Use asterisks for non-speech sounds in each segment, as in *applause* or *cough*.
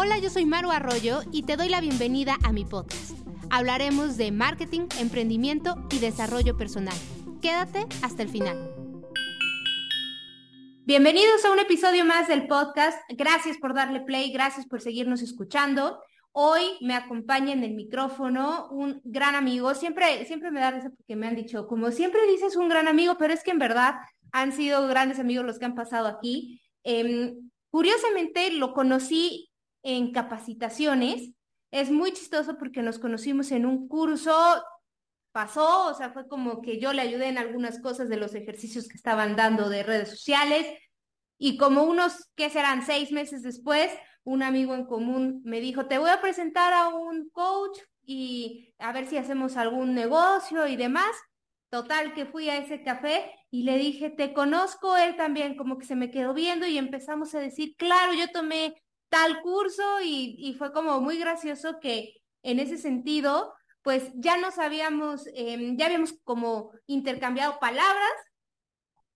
Hola, yo soy Maru Arroyo y te doy la bienvenida a mi podcast. Hablaremos de marketing, emprendimiento y desarrollo personal. Quédate hasta el final. Bienvenidos a un episodio más del podcast. Gracias por darle play, gracias por seguirnos escuchando. Hoy me acompaña en el micrófono un gran amigo. Siempre, siempre me da risa porque me han dicho, como siempre dices un gran amigo, pero es que en verdad han sido grandes amigos los que han pasado aquí. Em, curiosamente lo conocí en capacitaciones. Es muy chistoso porque nos conocimos en un curso, pasó, o sea, fue como que yo le ayudé en algunas cosas de los ejercicios que estaban dando de redes sociales y como unos, ¿qué serán? Seis meses después, un amigo en común me dijo, te voy a presentar a un coach y a ver si hacemos algún negocio y demás. Total, que fui a ese café y le dije, te conozco, él también como que se me quedó viendo y empezamos a decir, claro, yo tomé tal curso y, fue como muy gracioso que en ese sentido, pues ya nos habíamos, em, ya habíamos como intercambiado palabras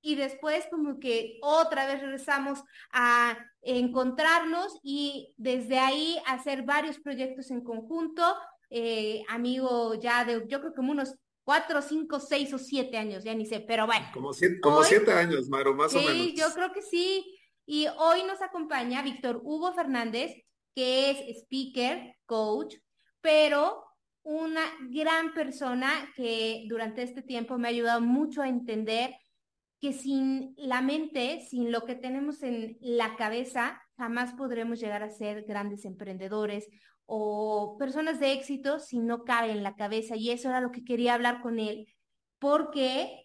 y después como que otra vez regresamos a encontrarnos y desde ahí hacer varios proyectos en conjunto, eh, amigo ya de, yo creo que unos cuatro, cinco, seis o siete años, ya ni sé, pero bueno. Como siete, como siete años, Maru, más o menos. Sí, yo creo que sí. Y hoy nos acompaña Víctor Hugo Fernández, que es speaker, coach, pero una gran persona que durante este tiempo me ha ayudado mucho a entender que sin la mente, sin lo que tenemos en la cabeza, jamás podremos llegar a ser grandes emprendedores o personas de éxito si no cabe en la cabeza. Y eso era lo que quería hablar con él, porque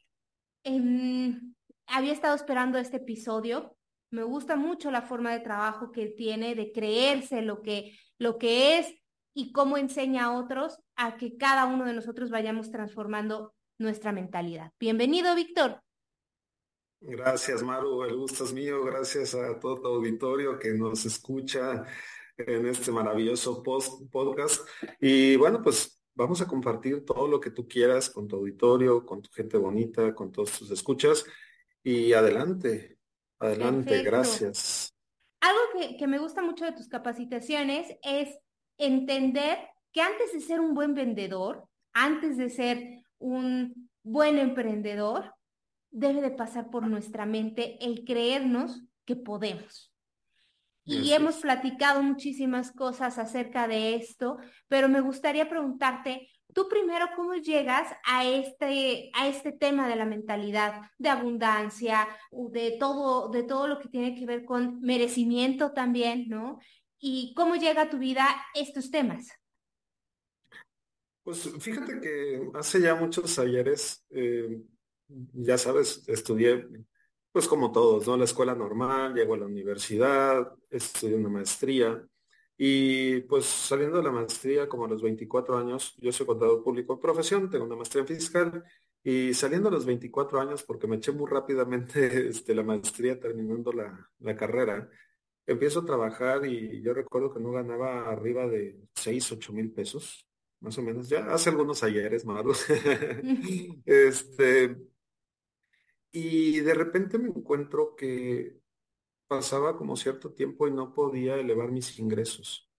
em, había estado esperando este episodio me gusta mucho la forma de trabajo que tiene, de creerse lo que, lo que es y cómo enseña a otros a que cada uno de nosotros vayamos transformando nuestra mentalidad. Bienvenido, Víctor. Gracias, Maru. El gusto es mío. Gracias a todo tu auditorio que nos escucha en este maravilloso post podcast. Y bueno, pues vamos a compartir todo lo que tú quieras con tu auditorio, con tu gente bonita, con todos tus escuchas. Y adelante, Adelante, gracias. Algo que, que me gusta mucho de tus capacitaciones es entender que antes de ser un buen vendedor, antes de ser un buen emprendedor, debe de pasar por nuestra mente el creernos que podemos. Y hemos platicado muchísimas cosas acerca de esto, pero me gustaría preguntarte, tú primero, ¿cómo llegas a este, a este tema de la mentalidad de abundancia, de todo, de todo lo que tiene que ver con merecimiento también, ¿no? ¿Y cómo llega a tu vida estos temas? Pues fíjate que hace ya muchos ayeres, eh, ya sabes, estudié, pues como todos, ¿no? La escuela normal, llego a la universidad, estudié una maestría. Y pues saliendo de la maestría como a los 24 años, yo soy contador público de profesión, tengo una maestría en fiscal y saliendo a los 24 años, porque me eché muy rápidamente *laughs* este, la maestría terminando la, la carrera, empiezo a trabajar y yo recuerdo que no ganaba arriba de 6, 8 mil pesos, más o menos, ya hace algunos ayeres malos. *laughs* este, y de repente me encuentro que pasaba como cierto tiempo y no podía elevar mis ingresos.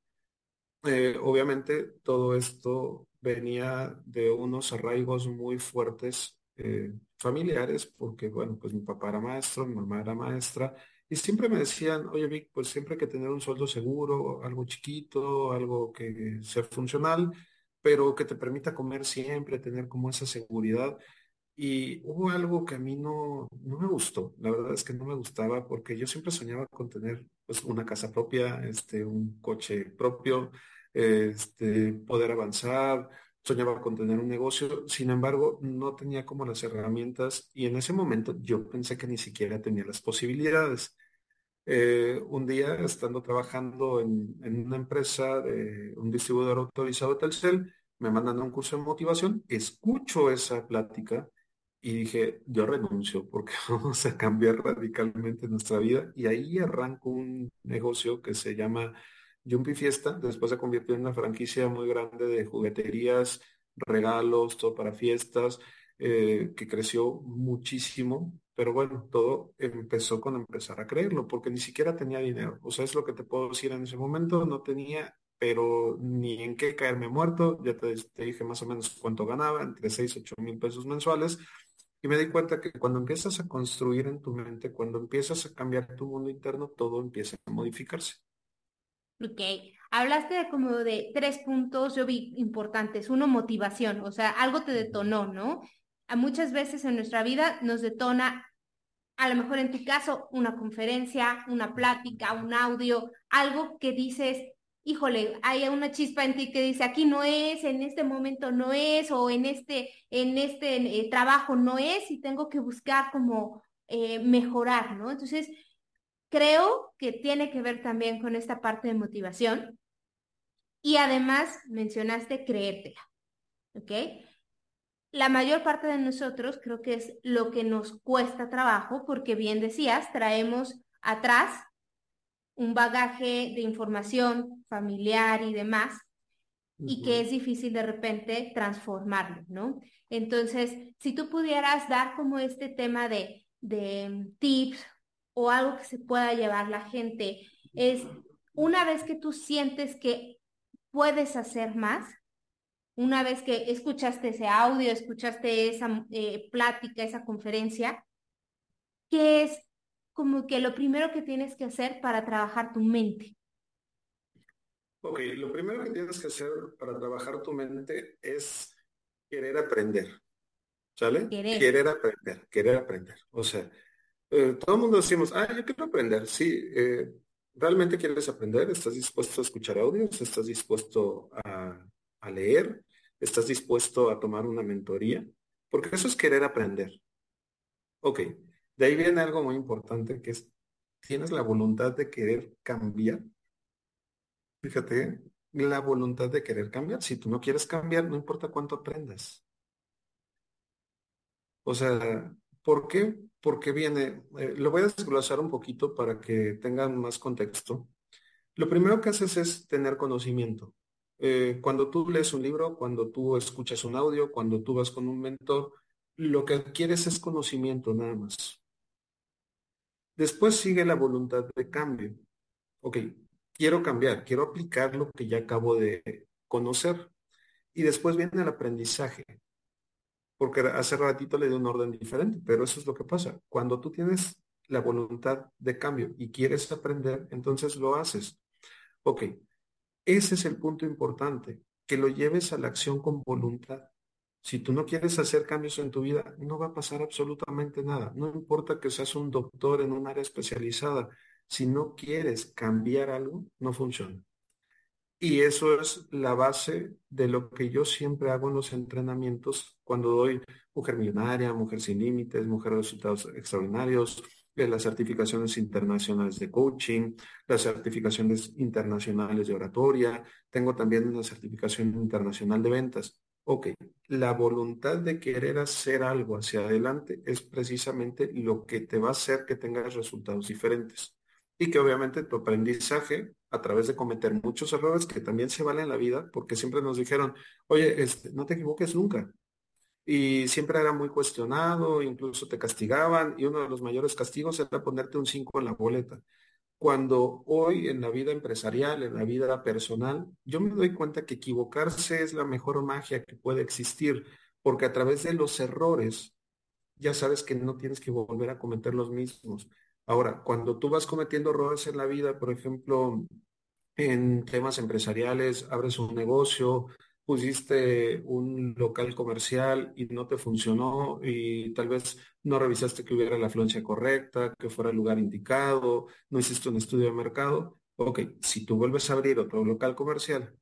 Eh, obviamente todo esto venía de unos arraigos muy fuertes eh, familiares, porque bueno, pues mi papá era maestro, mi mamá era maestra, y siempre me decían, oye Vic, pues siempre hay que tener un sueldo seguro, algo chiquito, algo que sea funcional, pero que te permita comer siempre, tener como esa seguridad. Y hubo algo que a mí no, no me gustó, la verdad es que no me gustaba porque yo siempre soñaba con tener pues, una casa propia, este, un coche propio, este, poder avanzar, soñaba con tener un negocio, sin embargo, no tenía como las herramientas y en ese momento yo pensé que ni siquiera tenía las posibilidades. Eh, un día, estando trabajando en, en, una empresa de un distribuidor autorizado de Telcel, me mandan a un curso de motivación, escucho esa plática y dije, yo renuncio porque *laughs* vamos a cambiar radicalmente nuestra vida. Y ahí arranco un negocio que se llama Jumpy Fiesta. Después se convirtió en una franquicia muy grande de jugueterías, regalos, todo para fiestas, eh, que creció muchísimo. pero bueno, todo empezó con empezar a creerlo, porque ni siquiera tenía dinero. O sea, es lo que te puedo decir en ese momento, no tenía, pero ni en qué caerme muerto. Ya te, dije más o menos cuánto ganaba, entre 6 y 8 mil pesos mensuales. Y me di cuenta que cuando empiezas a construir en tu mente, cuando empiezas a cambiar tu mundo interno, todo empieza a modificarse. Ok, hablaste de como de tres puntos, yo vi importantes. Uno, motivación, o sea, algo te detonó, ¿no? A muchas veces en nuestra vida nos detona, a lo mejor en tu caso, una conferencia, una plática, un audio, algo que dices, híjole, hay una chispa en ti que dice, aquí no es, en este momento no es, o en este, en este eh, trabajo no es, y tengo que buscar como eh, mejorar, ¿no? Entonces, creo que tiene que ver también con esta parte de motivación. Y además mencionaste creértela, ¿ok? La mayor parte de nosotros creo que es lo que nos cuesta trabajo, porque bien decías, traemos atrás un bagaje de información familiar y demás, y que es difícil de repente transformarlo, ¿no? Entonces, si tú pudieras dar como este tema de, de tips o algo que se pueda llevar la gente, es una vez que tú sientes que puedes hacer más, una vez que escuchaste ese audio, escuchaste esa eh, plática, esa conferencia, ¿qué es como que lo primero que tienes que hacer para trabajar tu mente? Ok, lo primero que tienes que hacer para trabajar tu mente es querer aprender. ¿Sale? Querer, aprender, querer aprender. O sea, eh, todo el mundo decimos, ah, yo quiero aprender. Sí, eh, ¿realmente quieres aprender? ¿Estás dispuesto a escuchar audios? ¿Estás dispuesto a, a leer? ¿Estás dispuesto a tomar una mentoría? Porque eso es querer aprender. Ok, de ahí viene algo muy importante que es, ¿tienes la voluntad de querer cambiar? Fíjate, la voluntad de querer cambiar. Si tú no quieres cambiar, no importa cuánto aprendas. O sea, ¿por qué? Porque viene, eh, lo voy a desglosar un poquito para que tengan más contexto. Lo primero que haces es tener conocimiento. Eh, cuando tú lees un libro, cuando tú escuchas un audio, cuando tú vas con un mentor, lo que adquieres es conocimiento nada más. Después sigue la voluntad de cambio. Ok, quiero cambiar, quiero aplicar lo que ya acabo de conocer. Y después viene el aprendizaje. Porque hace ratito le di un orden diferente, pero eso es lo que pasa. Cuando tú tienes la voluntad de cambio y quieres aprender, entonces lo haces. Ok, ese es el punto importante, que lo lleves a la acción con voluntad. Si tú no quieres hacer cambios en tu vida, no va a pasar absolutamente nada. No importa que seas un doctor en un área especializada. Si no quieres cambiar algo, no funciona. Y eso es la base de lo que yo siempre hago en los entrenamientos cuando doy mujer millonaria, mujer sin límites, mujer de resultados extraordinarios, las certificaciones internacionales de coaching, las certificaciones internacionales de oratoria, tengo también una certificación internacional de ventas. Ok, la voluntad de querer hacer algo hacia adelante es precisamente lo que te va a hacer que tengas resultados diferentes. Y que obviamente tu aprendizaje, a través de cometer muchos errores que también se valen en la vida, porque siempre nos dijeron, oye, este, no te equivoques nunca. Y siempre era muy cuestionado, incluso te castigaban, y uno de los mayores castigos era ponerte un 5 en la boleta cuando hoy en la vida empresarial, en la vida personal, yo me doy cuenta que equivocarse es la mejor magia que puede existir, porque a través de los errores ya sabes que no tienes que volver a cometer los mismos. Ahora, cuando tú vas cometiendo errores en la vida, por ejemplo, en temas empresariales, abres un negocio, pusiste un local comercial y no te funcionó y tal vez no revisaste que hubiera la afluencia correcta, que fuera el lugar indicado, no hiciste un estudio de mercado. Ok, si tú vuelves a abrir otro local comercial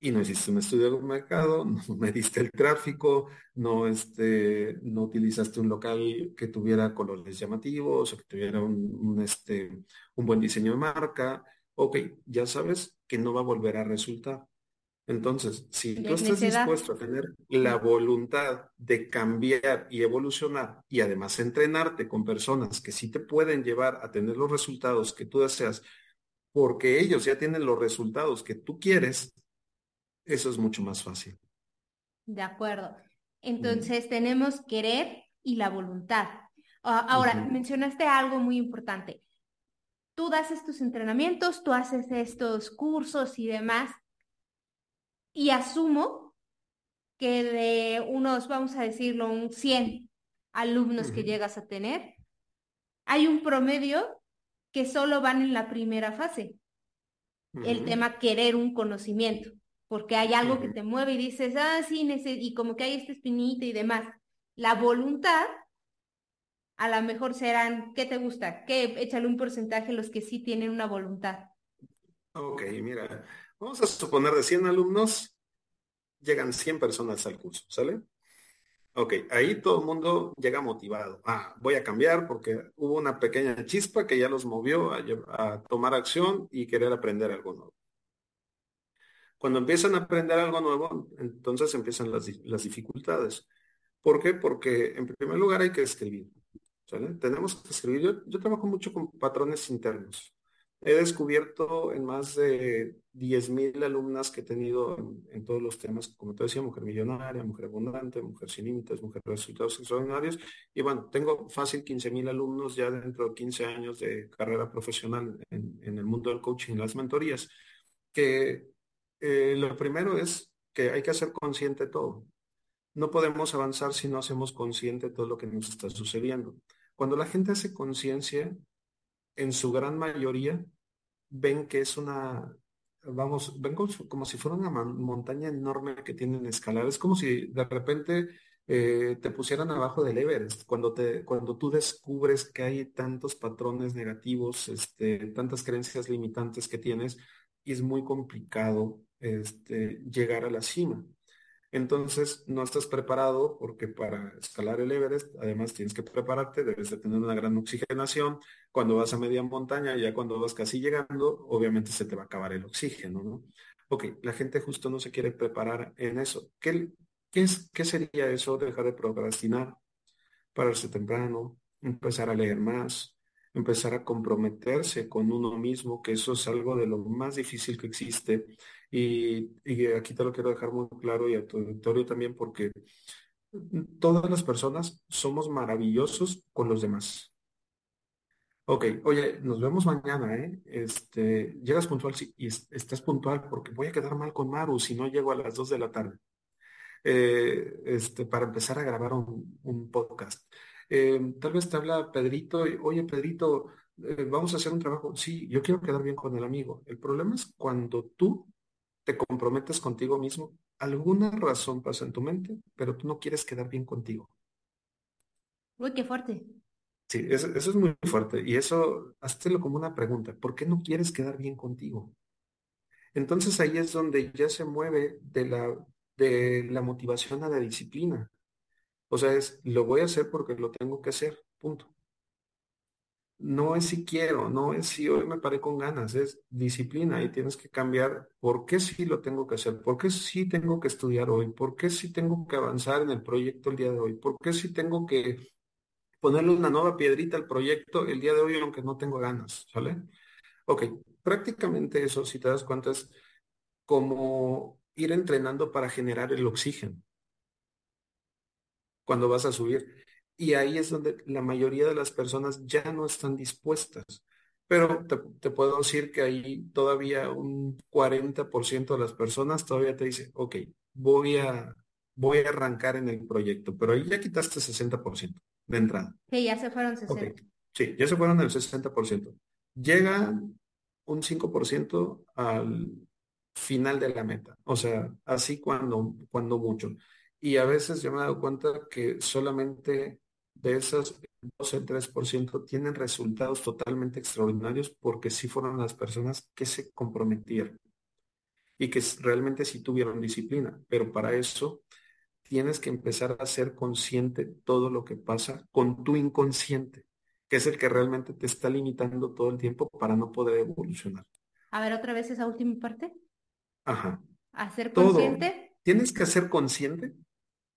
y no hiciste un estudio de mercado, *laughs* no mediste el tráfico, no, este, no utilizaste un local que tuviera colores llamativos o que tuviera un, este, un buen diseño de marca, ok, ya sabes que no va a volver a resultar. Entonces, si tú estás dispuesto a tener la voluntad de cambiar y evolucionar y además entrenarte con personas que sí te pueden llevar a tener los resultados que tú deseas, porque ellos ya tienen los resultados que tú quieres, eso es mucho más fácil. De acuerdo. Entonces tenemos querer y la voluntad. Ah, ahora, mencionaste algo muy importante. Tú das estos entrenamientos, tú haces estos cursos y demás, y asumo que de unos, vamos a decirlo, un 100 alumnos que llegas a tener, hay un promedio que solo van en la primera fase. El tema querer un conocimiento, porque hay algo que te mueve y dices, ah, sí, y como que hay esta espinita y demás. La voluntad, a lo mejor serán, ¿qué te gusta? ¿Qué? Échale un porcentaje los que sí tienen una voluntad. Ok, mira, vamos a suponer de 100 alumnos, llegan 100 personas al curso, ¿sale? Ok, ahí todo el mundo llega motivado. Ah, voy a cambiar porque hubo una pequeña chispa que ya los movió a, tomar acción y querer aprender algo nuevo. Cuando empiezan a aprender algo nuevo, entonces empiezan las, dificultades. ¿Por qué? Porque en primer lugar hay que escribir. Tenemos que escribir. yo trabajo mucho con patrones internos. He descubierto en más de 10.000 alumnas que he tenido en, todos los temas, como te decía, mujer millonaria, mujer abundante, mujer sin límites, mujer de resultados extraordinarios. Y bueno, tengo fácil 15.000 alumnos ya dentro de 15 años de carrera profesional en, el mundo del coaching y las mentorías. Que eh, lo primero es que hay que hacer consciente todo. No podemos avanzar si no hacemos consciente todo lo que nos está sucediendo. Cuando la gente hace conciencia, en su gran mayoría ven que es una, vamos, ven como, si fuera una montaña enorme que tienen escalar. Es como si de repente eh, te pusieran abajo del Everest. Cuando, te, cuando tú descubres que hay tantos patrones negativos, este, tantas creencias limitantes que tienes, y es muy complicado este, llegar a la cima. Entonces, no estás preparado porque para escalar el Everest, además tienes que prepararte, debes de tener una gran oxigenación. Cuando vas a media montaña, ya cuando vas casi llegando, obviamente se te va a acabar el oxígeno, ¿no? Ok, la gente justo no se quiere preparar en eso. ¿Qué, qué, es, qué sería eso? Dejar de procrastinar, pararse temprano, empezar a leer más, empezar a comprometerse con uno mismo, que eso es algo de lo más difícil que existe. Y, aquí te lo quiero dejar muy claro y a tu auditorio también, porque todas las personas somos maravillosos con los demás. Ok, oye, nos vemos mañana, ¿eh? Este, llegas puntual sí, y estás puntual porque voy a quedar mal con Maru si no llego a las 2 de la tarde. Eh, este, para empezar a grabar un podcast. Eh, tal vez te habla Pedrito, y, oye Pedrito, eh, vamos a hacer un trabajo. Sí, yo quiero quedar bien con el amigo. El problema es cuando tú te comprometes contigo mismo, alguna razón pasa en tu mente, pero tú no quieres quedar bien contigo. Uy, qué fuerte. Sí, eso, es muy fuerte. Y eso, hazlo como una pregunta. ¿Por qué no quieres quedar bien contigo? Entonces ahí es donde ya se mueve de la, de la motivación a la disciplina. O sea, es, lo voy a hacer porque lo tengo que hacer, punto. No es si quiero, no es si hoy me paré con ganas, es disciplina y tienes que cambiar por qué sí lo tengo que hacer, por qué sí tengo que estudiar hoy, por qué sí tengo que avanzar en el proyecto el día de hoy, por qué sí tengo que ponerle una nueva piedrita al proyecto el día de hoy aunque no tengo ganas, ¿sale? Ok, prácticamente eso, si te das cuenta, es como ir entrenando para generar el oxígeno cuando vas a subir. Y ahí es donde la mayoría de las personas ya no están dispuestas. Pero te, puedo decir que ahí todavía un 40% de las personas todavía te dice, ok, voy a, voy a arrancar en el proyecto, pero ahí ya quitaste 60% de entrada. Sí, ya se fueron 60. Sí, ya se fueron el 60%. Llega un 5% al final de la meta. O sea, así cuando, cuando mucho. Y a veces yo me he dado cuenta que solamente de esas 12-3% tienen resultados totalmente extraordinarios porque sí fueron las personas que se comprometieron y que realmente sí tuvieron disciplina. Pero para eso tienes que empezar a ser consciente todo lo que pasa con tu inconsciente, que es el que realmente te está limitando todo el tiempo para no poder evolucionar. A ver, otra vez esa última parte. Ajá. Hacer consciente. Tienes que hacer consciente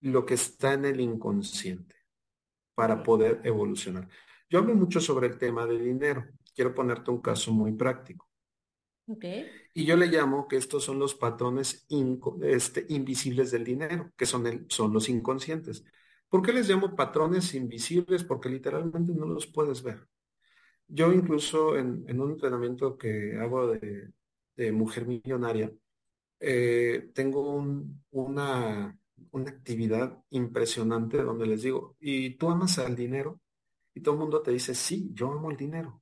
lo que está en el inconsciente para poder evolucionar. Yo hablo mucho sobre el tema del dinero. Quiero ponerte un caso muy práctico. Okay. Y yo le llamo que estos son los patrones este, invisibles del dinero, que son, el, son los inconscientes. ¿Por qué les llamo patrones invisibles? Porque literalmente no los puedes ver. Yo incluso en, un entrenamiento que hago de, mujer millonaria, eh, tengo una, una actividad impresionante donde les digo, ¿y tú amas al dinero? Y todo el mundo te dice, sí, yo amo el dinero.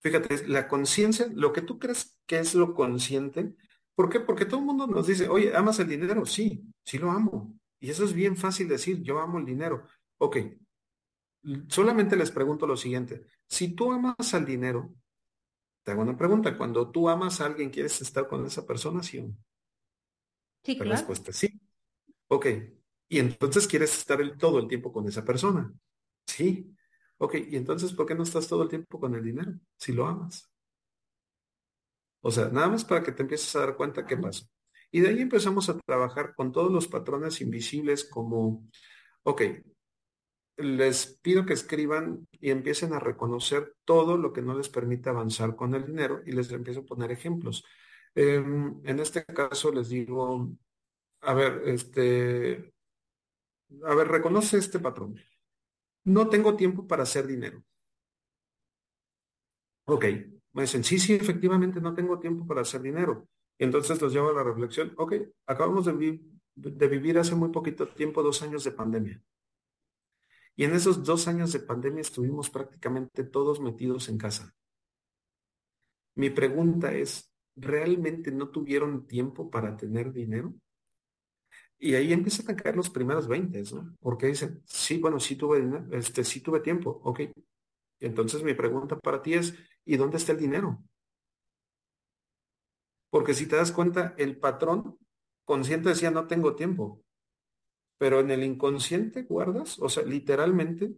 Fíjate, la conciencia, lo que tú crees que es lo consciente, ¿por qué? Porque todo el mundo nos dice, oye, ¿amas el dinero? Sí, sí lo amo. Y eso es bien fácil decir, yo amo el dinero. Ok, solamente les pregunto lo siguiente, si tú amas al dinero, te hago una pregunta, cuando tú amas a alguien, ¿quieres estar con esa persona, sí? Sí, La respuesta es sí. Ok, y entonces quieres estar el, todo el tiempo con esa persona. Sí. Ok, y entonces, ¿por qué no estás todo el tiempo con el dinero si lo amas? O sea, nada más para que te empieces a dar cuenta qué pasa. Y de ahí empezamos a trabajar con todos los patrones invisibles como, ok, les pido que escriban y empiecen a reconocer todo lo que no les permite avanzar con el dinero y les empiezo a poner ejemplos. Em, en este caso les digo, a ver, este, a ver, reconoce este patrón. No tengo tiempo para hacer dinero. Ok, me dicen, sí, sí, efectivamente no tengo tiempo para hacer dinero. entonces los llevo a la reflexión, ok, acabamos de, de vivir hace muy poquito tiempo dos años de pandemia. Y en esos dos años de pandemia estuvimos prácticamente todos metidos en casa. Mi pregunta es, ¿realmente no tuvieron tiempo para tener dinero? Y ahí empiezan a caer los primeros 20, ¿no? Porque dicen, sí, bueno, sí tuve este, sí tuve tiempo, ok. Entonces mi pregunta para ti es, ¿y dónde está el dinero? Porque si te das cuenta, el patrón consciente decía, no tengo tiempo. Pero en el inconsciente guardas, o sea, literalmente,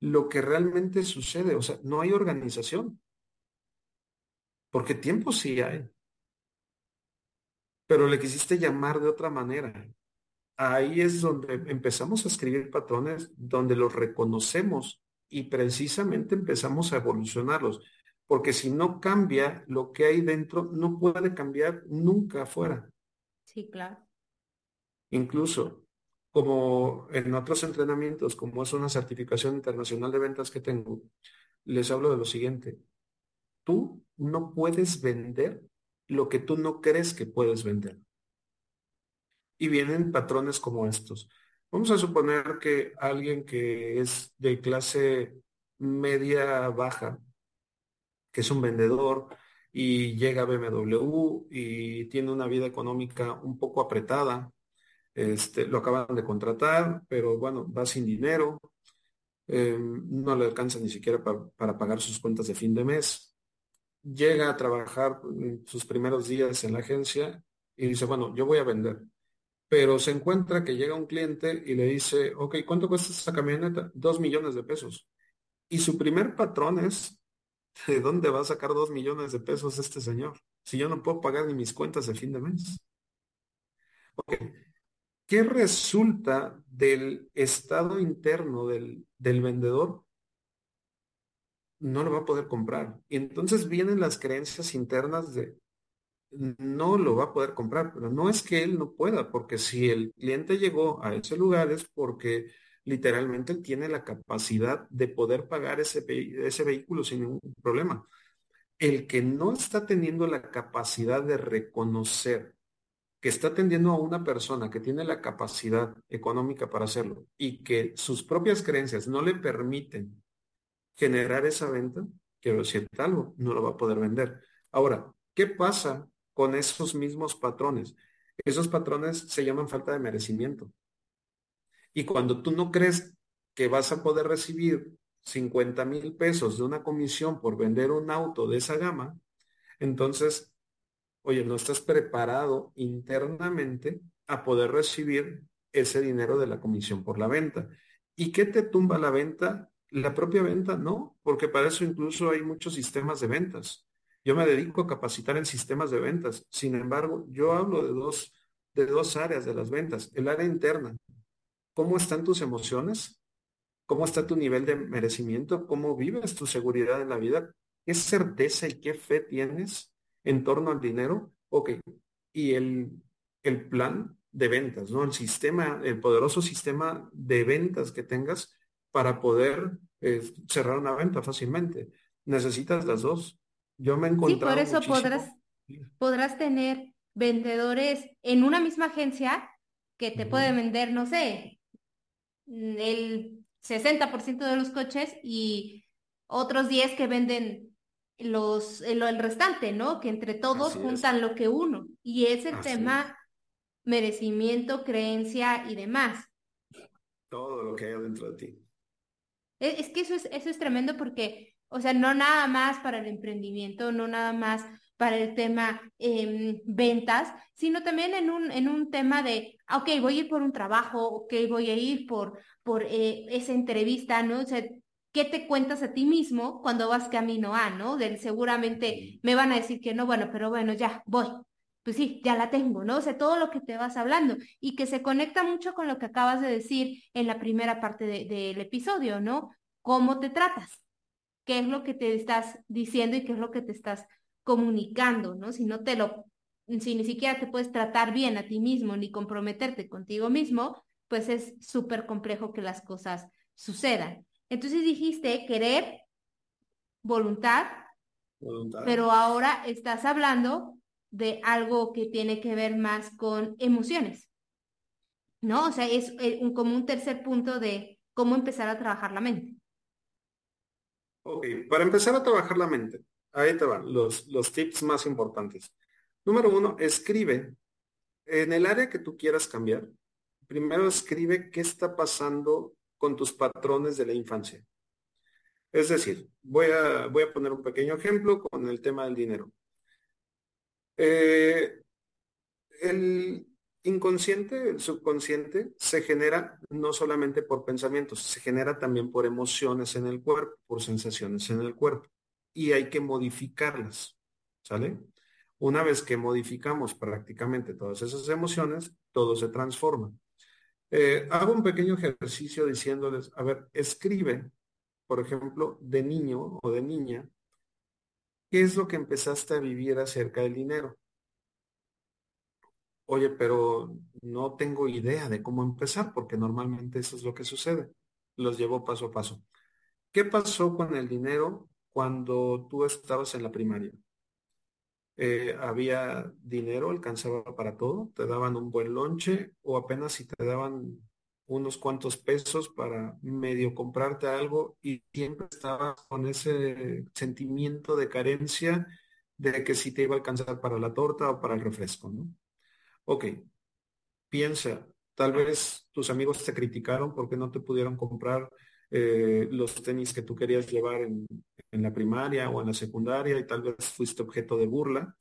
lo que realmente sucede. O sea, no hay organización. Porque tiempo sí hay. Pero le quisiste llamar de otra manera ahí es donde empezamos a escribir patrones, donde los reconocemos y precisamente empezamos a evolucionarlos. Porque si no cambia lo que hay dentro, no puede cambiar nunca afuera. Sí, claro. Incluso como en otros entrenamientos, como es una certificación internacional de ventas que tengo, les hablo de lo siguiente. Tú no puedes vender lo que tú no crees que puedes vender y vienen patrones como estos. Vamos a suponer que alguien que es de clase media baja, que es un vendedor y llega a BMW y tiene una vida económica un poco apretada, este, lo acaban de contratar, pero bueno, va sin dinero, em, no le alcanza ni siquiera para pagar sus cuentas de fin de mes. Llega a trabajar sus primeros días en la agencia y dice, bueno, yo voy a vender pero se encuentra que llega un cliente y le dice, ok, ¿cuánto cuesta esta camioneta? Dos millones de pesos. Y su primer patrón es, ¿de dónde va a sacar dos millones de pesos este señor? Si yo no puedo pagar ni mis cuentas de fin de mes. Ok, ¿qué resulta del estado interno del, del vendedor? No lo va a poder comprar. Y entonces vienen las creencias internas de, no lo va a poder comprar, pero no es que él no pueda, porque si el cliente llegó a ese lugar es porque literalmente tiene la capacidad de poder pagar ese, vehículo sin ningún problema. El que no está teniendo la capacidad de reconocer que está atendiendo a una persona que tiene la capacidad económica para hacerlo y que sus propias creencias no le permiten generar esa venta, quiero decir algo, no lo va a poder vender. Ahora, ¿qué pasa con esos mismos patrones. Esos patrones se llaman falta de merecimiento. Y cuando tú no crees que vas a poder recibir 50 mil pesos de una comisión por vender un auto de esa gama, entonces, oye, no estás preparado internamente a poder recibir ese dinero de la comisión por la venta. ¿Y qué te tumba la venta? La propia venta, no, porque para eso incluso hay muchos sistemas de ventas. Yo me dedico a capacitar en sistemas de ventas. Sin embargo, yo hablo de dos, de dos áreas de las ventas. El área interna. ¿Cómo están tus emociones? ¿Cómo está tu nivel de merecimiento? ¿Cómo vives tu seguridad en la vida? ¿Qué certeza y qué fe tienes en torno al dinero? Ok. Y el, el plan de ventas, ¿no? El sistema, el poderoso sistema de ventas que tengas para poder eh, cerrar una venta fácilmente. Necesitas las dos. Yo me he. Sí, por eso podrás, podrás tener vendedores en una misma agencia que te pueden vender, no sé, el 60% de los coches y otros 10 que venden los, el, el restante, ¿no? Que entre todos juntan lo que uno. Y es el tema merecimiento, creencia y demás. Todo lo que hay dentro de ti. Es, es, que eso es, eso es tremendo porque, o sea, no nada más para el emprendimiento, no nada más para el tema eh, ventas, sino también en un, en un tema de, ah, ok, voy a ir por un trabajo, ok, voy a ir por, por eh, esa entrevista, ¿no? O sea, ¿qué te cuentas a ti mismo cuando vas camino a, ¿no? Del seguramente me van a decir que no, bueno, pero bueno, ya, voy. Pues sí, ya la tengo, ¿no? O sea, todo lo que te vas hablando y que se conecta mucho con lo que acabas de decir en la primera parte del episodio, ¿no? ¿Cómo te tratas? ¿Qué es lo que te estás diciendo y qué es lo que te estás comunicando, ¿no? Si no te lo, si ni siquiera te puedes tratar bien a ti mismo ni comprometerte contigo mismo, pues es súper complejo que las cosas sucedan. Entonces dijiste querer, voluntad, voluntad, pero ahora estás hablando de algo que tiene que ver más con emociones, ¿no? O sea, es eh, un, como un tercer punto de cómo empezar a trabajar la mente. Ok, para empezar a trabajar la mente, Ahí te van los, los tips más importantes. Número uno, escribe en el área que tú quieras cambiar. Primero escribe qué está pasando con tus patrones de la infancia. Es decir, voy a, voy a poner un pequeño ejemplo con el tema del dinero. Eh, el inconsciente, el subconsciente, se genera no solamente por pensamientos, se genera también por emociones en el cuerpo, por sensaciones en el cuerpo y hay que modificarlas, ¿sale? Una vez que modificamos prácticamente todas esas emociones, todo se transforma. Eh, hago un pequeño ejercicio diciéndoles, a ver, escribe, por ejemplo, de niño o de niña, ¿qué es lo que empezaste a vivir acerca del dinero? Oye, pero no tengo idea de cómo empezar, porque normalmente eso es lo que sucede. Los llevo paso a paso. ¿Qué pasó con el dinero cuando tú estabas en la primaria? Eh, ¿había dinero, alcanzaba para todo? ¿Te daban un buen lonche o apenas si te daban unos cuantos pesos para medio comprarte algo y siempre estabas con ese sentimiento de carencia de que si te iba a alcanzar para la torta o para el refresco, ¿no? Ok, piensa, tal vez tus amigos te criticaron porque no te pudieron comprar eh, los tenis que tú querías llevar en, la primaria o en la secundaria y tal vez fuiste objeto de burla.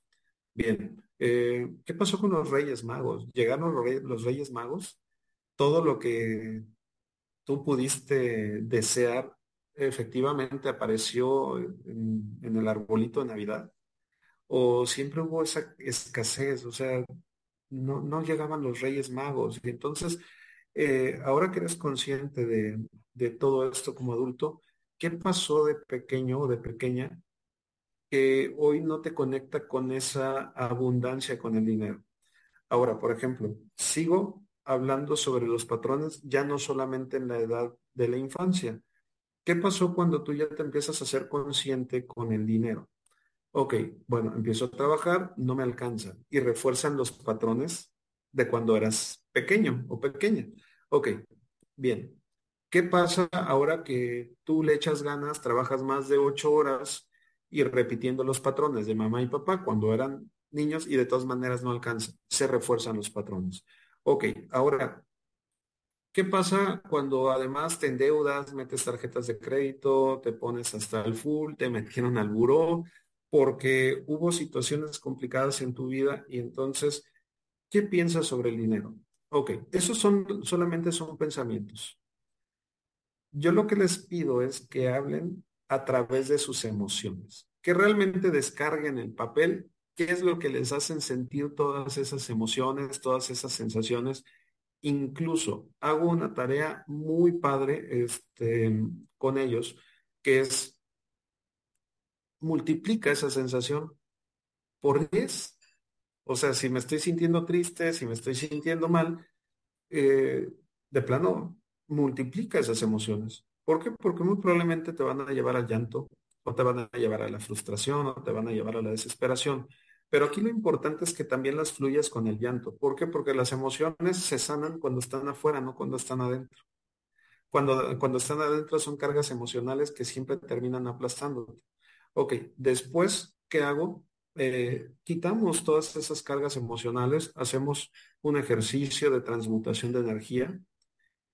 Bien, eh, ¿qué pasó con los Reyes Magos? ¿Llegaron los Reyes, Magos? Todo lo que tú pudiste desear efectivamente apareció en, en, el arbolito de Navidad? ¿O siempre hubo esa escasez? O sea, no, llegaban los Reyes Magos. Y entonces eh, ahora que eres consciente de, todo esto como adulto, ¿qué pasó de pequeño o de pequeña que hoy no te conecta con esa abundancia con el dinero? Ahora, por ejemplo, sigo hablando sobre los patrones ya no solamente en la edad de la infancia. ¿Qué pasó cuando tú ya te empiezas a ser consciente con el dinero? Ok, bueno, empiezo a trabajar, no me alcanza y refuerzan los patrones de cuando eras pequeño o pequeña. Ok, bien. ¿Qué pasa ahora que tú le echas ganas, trabajas más de ocho horas y repitiendo los patrones de mamá y papá cuando eran niños y de todas maneras no alcanza? Se refuerzan los patrones. Ok, ahora, ¿qué pasa cuando además te endeudas, metes tarjetas de crédito, te pones hasta el full, te metieron al buró porque hubo situaciones complicadas en tu vida y entonces, ¿qué piensas sobre el dinero? Ok, esos son solamente son pensamientos. Yo lo que les pido es que hablen a través de sus emociones, que realmente descarguen el papel, qué es lo que les hacen sentir todas esas emociones, todas esas sensaciones. Incluso hago una tarea muy padre este, con ellos, que es multiplica esa sensación por 10 O sea, si me estoy sintiendo triste, si me estoy sintiendo mal, eh, de plano, multiplica esas emociones. ¿Por qué? Porque muy probablemente te van a llevar al llanto, o te van a llevar a la frustración, o te van a llevar a la desesperación. Pero aquí lo importante es que también las fluyas con el llanto. ¿Por qué? Porque las emociones se sanan cuando están afuera, no cuando están adentro. Cuando, cuando están adentro son cargas emocionales que siempre terminan aplastándote. Ok, después, ¿qué hago? Eh, quitamos todas esas cargas emocionales, hacemos un ejercicio de transmutación de energía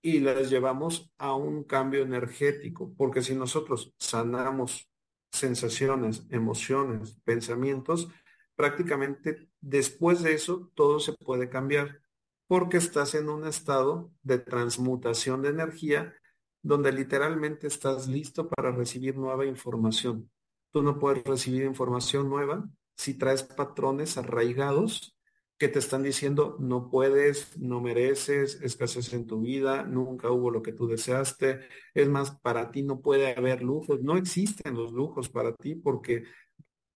y las llevamos a un cambio energético, porque si nosotros sanamos sensaciones, emociones, pensamientos, prácticamente después de eso todo se puede cambiar, porque estás en un estado de transmutación de energía donde literalmente estás listo para recibir nueva información. Tú no puedes recibir información nueva si traes patrones arraigados que te están diciendo no puedes, no mereces, escasez en tu vida, nunca hubo lo que tú deseaste. Es más, para ti no puede haber lujos, no existen los lujos para ti porque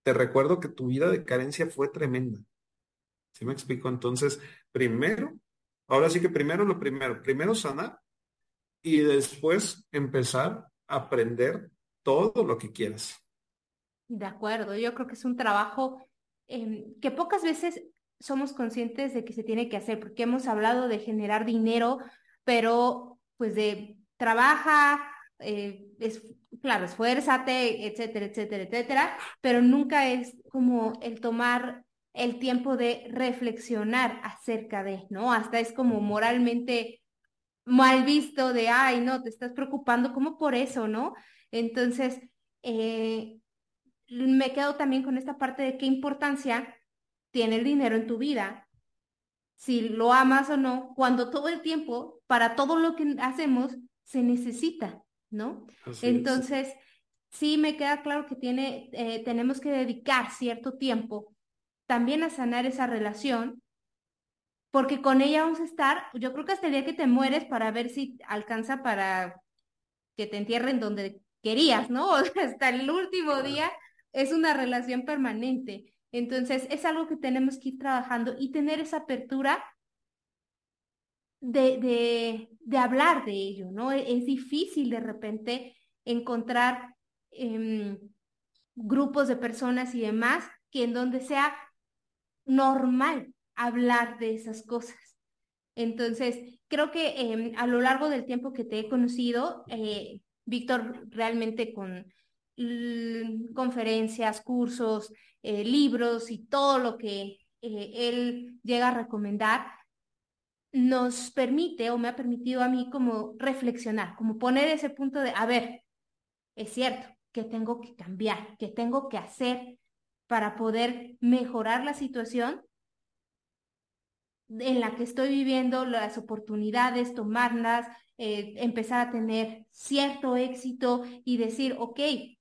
te recuerdo que tu vida de carencia fue tremenda. ¿Sí me explico? Entonces, primero, ahora sí que primero lo primero, primero sanar y después empezar a aprender todo lo que quieras. De acuerdo, yo creo que es un trabajo em, que pocas veces somos conscientes de que se tiene que hacer, porque hemos hablado de generar dinero, pero pues de trabaja, eh, es, claro, esfuérzate, etcétera, etcétera, etcétera, pero nunca es como el tomar el tiempo de reflexionar acerca de, ¿no? Hasta es como moralmente mal visto de, ay, no, te estás preocupando como por eso, ¿no? Entonces, eh, me quedo también con esta parte de qué importancia tiene el dinero en tu vida, si lo amas o no, cuando todo el tiempo, para todo lo que hacemos, se necesita, ¿no? Entonces, sí me queda claro que tiene, eh, tenemos que dedicar cierto tiempo también a sanar esa relación, porque con ella vamos a estar, yo creo que hasta el día que te mueres para ver si alcanza para que te entierren donde querías, ¿no? *laughs* hasta el último día es una relación permanente. Entonces, es algo que tenemos que ir trabajando y tener esa apertura de, de, hablar de ello, ¿no? E, es, difícil de repente encontrar em, grupos de personas y demás que en donde sea normal hablar de esas cosas. Entonces, creo que em, a lo largo del tiempo que te he conocido, eh, Víctor, realmente con conferencias, cursos, eh, libros y todo lo que eh, él llega a recomendar, nos permite o me ha permitido a mí como reflexionar, como poner ese punto de, a ver, es cierto que tengo que cambiar, que tengo que hacer para poder mejorar la situación en la que estoy viviendo, las oportunidades, tomarlas, eh, empezar a tener cierto éxito y decir, ok,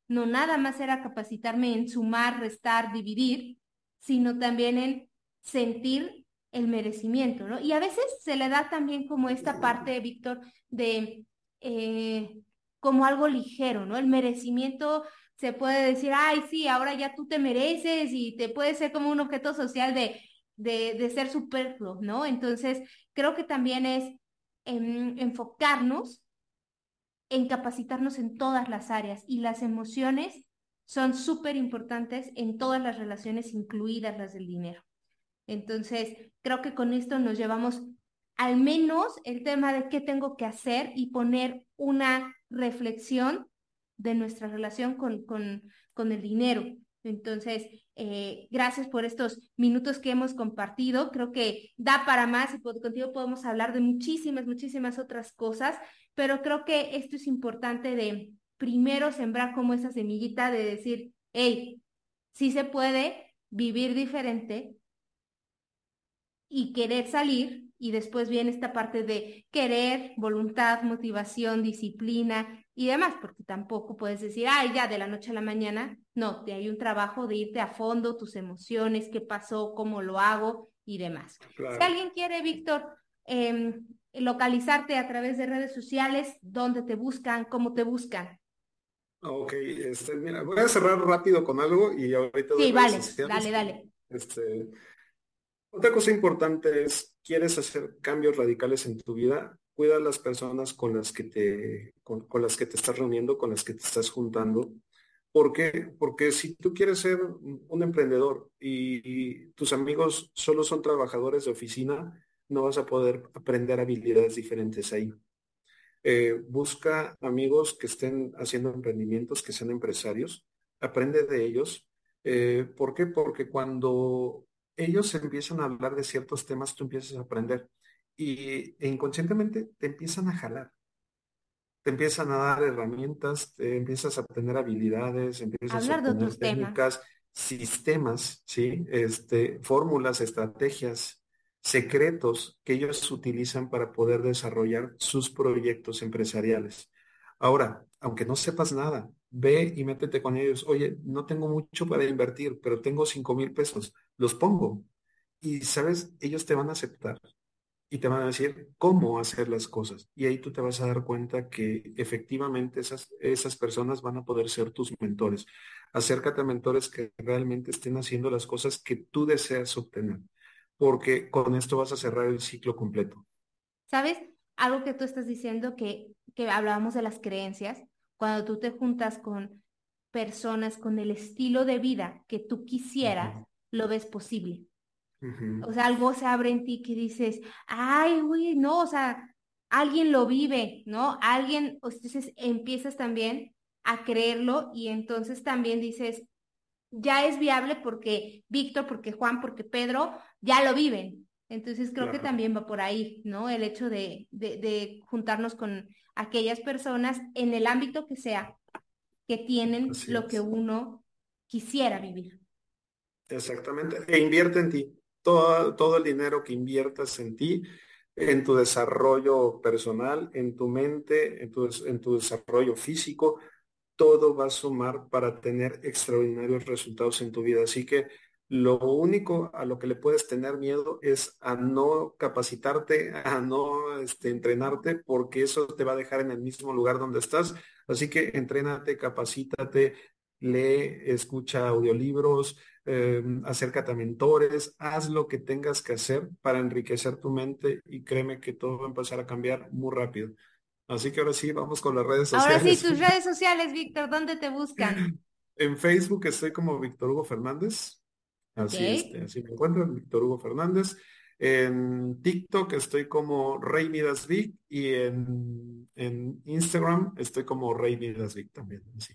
no nada más era capacitarme en sumar, restar, dividir, sino también en sentir el merecimiento, ¿no? Y a veces se le da también como esta parte, Víctor, de eh, como algo ligero, ¿no? El merecimiento se puede decir, ay, sí, ahora ya tú te mereces y te puede ser como un objeto social de, de, de ser superfluo, ¿no? Entonces, creo que también es enfocarnos en capacitarnos en todas las áreas y las emociones son súper importantes en todas las relaciones, incluidas las del dinero. Entonces, creo que con esto nos llevamos al menos el tema de qué tengo que hacer y poner una reflexión de nuestra relación con, con, con el dinero. Entonces, eh, gracias por estos minutos que hemos compartido. Creo que da para más y contigo podemos hablar de muchísimas, muchísimas otras cosas, pero creo que esto es importante de primero sembrar como esa semillita de decir, hey, sí se puede vivir diferente y querer salir y después viene esta parte de querer, voluntad, motivación, disciplina y demás, porque tampoco puedes decir, ay, ya de la noche a la mañana. No, te hay un trabajo de irte a fondo, tus emociones, qué pasó, cómo lo hago y demás. Si alguien quiere, Víctor, em, localizarte a través de redes sociales, ¿dónde te buscan? ¿Cómo te buscan? Ok, este, mira, voy a cerrar rápido con algo y ahorita... Sí, vale, dale, dale. Este, Otra cosa importante es, ¿quieres hacer cambios radicales en tu vida? Cuida a las personas con las que te, con, las que te estás reuniendo, con las que te estás juntando. ¿Por qué? Porque si tú quieres ser un emprendedor y, tus amigos solo son trabajadores de oficina, no vas a poder aprender habilidades diferentes ahí. Eh, busca amigos que estén haciendo emprendimientos, que sean empresarios, aprende de ellos. Eh, ¿Por qué? Porque cuando ellos empiezan a hablar de ciertos temas, tú empiezas a aprender y e inconscientemente te empiezan a jalar. Te empiezan a dar herramientas, te empiezas a tener habilidades, empiezas a tener técnicas, sistemas, ¿sí? Este, fórmulas, estrategias, secretos que ellos utilizan para poder desarrollar sus proyectos empresariales. Ahora, aunque no sepas nada, ve y métete con ellos. Oye, no tengo mucho para invertir, pero tengo cinco mil pesos. Los pongo. Y, sabes, ellos te van a aceptar y te van a decir cómo hacer las cosas. Y ahí tú te vas a dar cuenta que efectivamente esas, esas personas van a poder ser tus mentores. Acércate a mentores que realmente estén haciendo las cosas que tú deseas obtener, porque con esto vas a cerrar el ciclo completo. ¿Sabes? Algo que tú estás diciendo que, que hablábamos de las creencias, cuando tú te juntas con personas con el estilo de vida que tú quisieras, lo ves posible. O sea, algo se abre en ti que dices, ay, güey, no, o sea, alguien lo vive, ¿no? Alguien, entonces empiezas también a creerlo y entonces también dices, ya es viable porque Víctor, porque Juan, porque Pedro ya lo viven. Entonces creo que también va por ahí, ¿no? El hecho de, de, juntarnos con aquellas personas en el ámbito que sea, que tienen lo que uno quisiera vivir. Exactamente. E invierte en ti todo, todo el dinero que inviertas en ti, en tu desarrollo personal, en tu mente, en tu, en tu desarrollo físico, todo va a sumar para tener extraordinarios resultados en tu vida. Así que lo único a lo que le puedes tener miedo es a no capacitarte, *laughs* a no este, entrenarte, porque eso te va a dejar en el mismo lugar donde estás. Así que entrénate, capacítate, lee, escucha audiolibros, Em, acércate a mentores, haz lo que tengas que hacer para enriquecer tu mente y créeme que todo va a empezar a cambiar muy rápido. Así que ahora sí, vamos con las redes sociales. Ahora sí, tus *laughs* redes sociales, Víctor, ¿dónde te buscan? En Facebook estoy como Víctor Hugo Fernández. Así, este, así me encuentran, Víctor Hugo Fernández. En TikTok estoy como Rey Midas Vic y en, en Instagram estoy como Rey Midas Vic también. Así.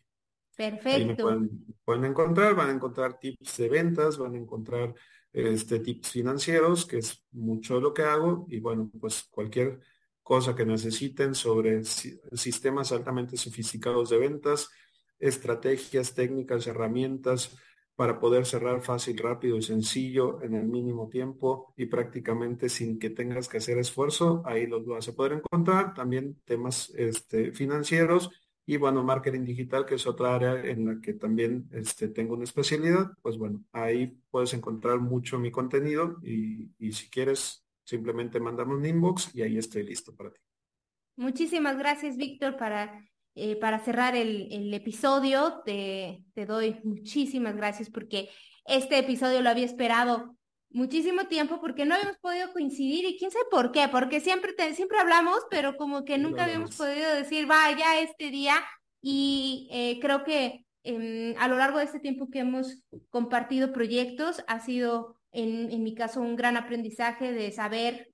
Perfecto. pueden, encontrar, van a encontrar tips de ventas, van a encontrar este, tips financieros, que es mucho de lo que hago, y bueno, pues cualquier cosa que necesiten sobre sistemas altamente sofisticados de ventas, estrategias, técnicas, herramientas para poder cerrar fácil, rápido y sencillo en el mínimo tiempo y prácticamente sin que tengas que hacer esfuerzo, ahí los vas a poder encontrar. También temas este, financieros y bueno, marketing digital, que es otra área en la que también este, tengo una especialidad, pues bueno, ahí puedes encontrar mucho mi contenido y, si quieres, simplemente mándame un inbox y ahí estoy listo para ti. Muchísimas gracias, Víctor, para, eh, para cerrar el, el episodio. Te, te doy muchísimas gracias porque este episodio lo había esperado muchísimo tiempo porque no habíamos podido coincidir y quién sabe por qué, porque siempre, siempre hablamos, pero como que nunca habíamos podido decir, vaya este día y eh, creo que em, a lo largo de este tiempo que hemos compartido proyectos ha sido en, en mi caso un gran aprendizaje de saber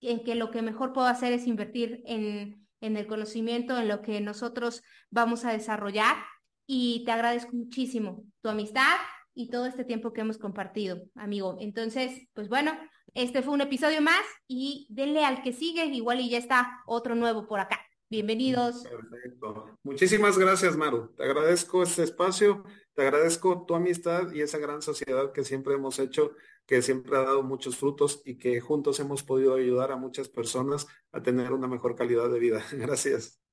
en que lo que mejor puedo hacer es invertir en, en el conocimiento, en lo que nosotros vamos a desarrollar. Y te agradezco muchísimo tu amistad, y todo este tiempo que hemos compartido, amigo. Entonces, pues bueno, este fue un episodio más y denle al que sigue, igual y ya está otro nuevo por acá. Bienvenidos. Perfecto. Muchísimas gracias, Maru. Te agradezco este espacio, te agradezco tu amistad y esa gran sociedad que siempre hemos hecho, que siempre ha dado muchos frutos y que juntos hemos podido ayudar a muchas personas a tener una mejor calidad de vida. *laughs* Gracias.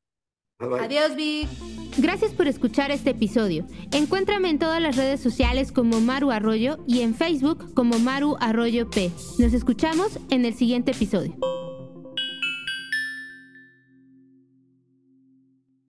Adiós, Vic. Gracias por escuchar este episodio. Encuéntrame en todas las redes sociales como Maru Arroyo y en Facebook como Maru Arroyo P. Nos escuchamos en el siguiente episodio.